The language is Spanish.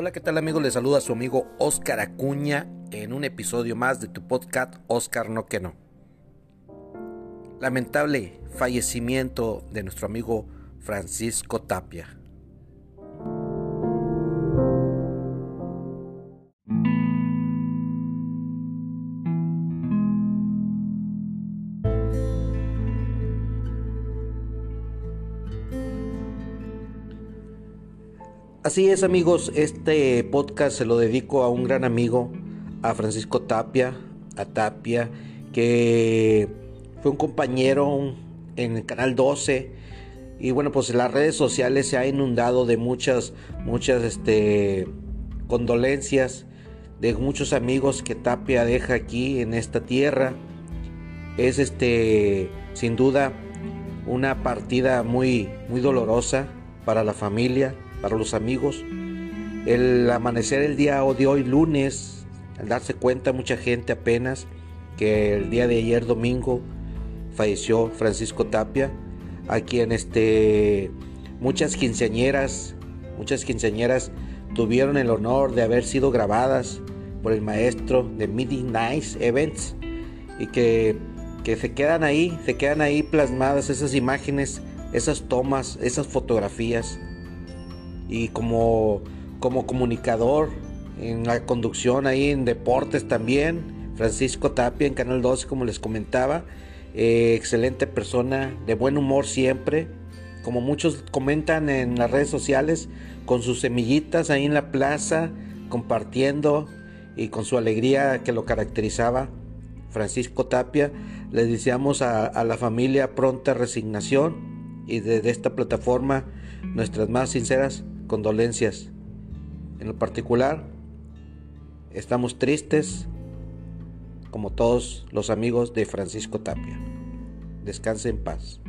Hola, ¿qué tal amigos? Les saluda su amigo Oscar Acuña en un episodio más de tu podcast Oscar No Que No. Lamentable fallecimiento de nuestro amigo Francisco Tapia. Así es amigos, este podcast se lo dedico a un gran amigo, a Francisco Tapia, a Tapia, que fue un compañero en el Canal 12 y bueno, pues las redes sociales se ha inundado de muchas, muchas este, condolencias de muchos amigos que Tapia deja aquí en esta tierra. Es este, sin duda, una partida muy, muy dolorosa para la familia para los amigos. El amanecer el día de hoy lunes, al darse cuenta mucha gente apenas que el día de ayer domingo falleció Francisco Tapia, a quien este muchas quinceañeras, muchas quinceañeras tuvieron el honor de haber sido grabadas por el maestro de Midnight Events y que, que se quedan ahí, se quedan ahí plasmadas esas imágenes, esas tomas, esas fotografías y como, como comunicador en la conducción ahí en deportes también. Francisco Tapia en Canal 12, como les comentaba. Eh, excelente persona, de buen humor siempre. Como muchos comentan en las redes sociales, con sus semillitas ahí en la plaza, compartiendo y con su alegría que lo caracterizaba. Francisco Tapia, le deseamos a, la familia pronta resignación y desde esta plataforma nuestras más sinceras condolencias. En lo particular, estamos tristes como todos los amigos de Francisco Tapia. Descanse en paz.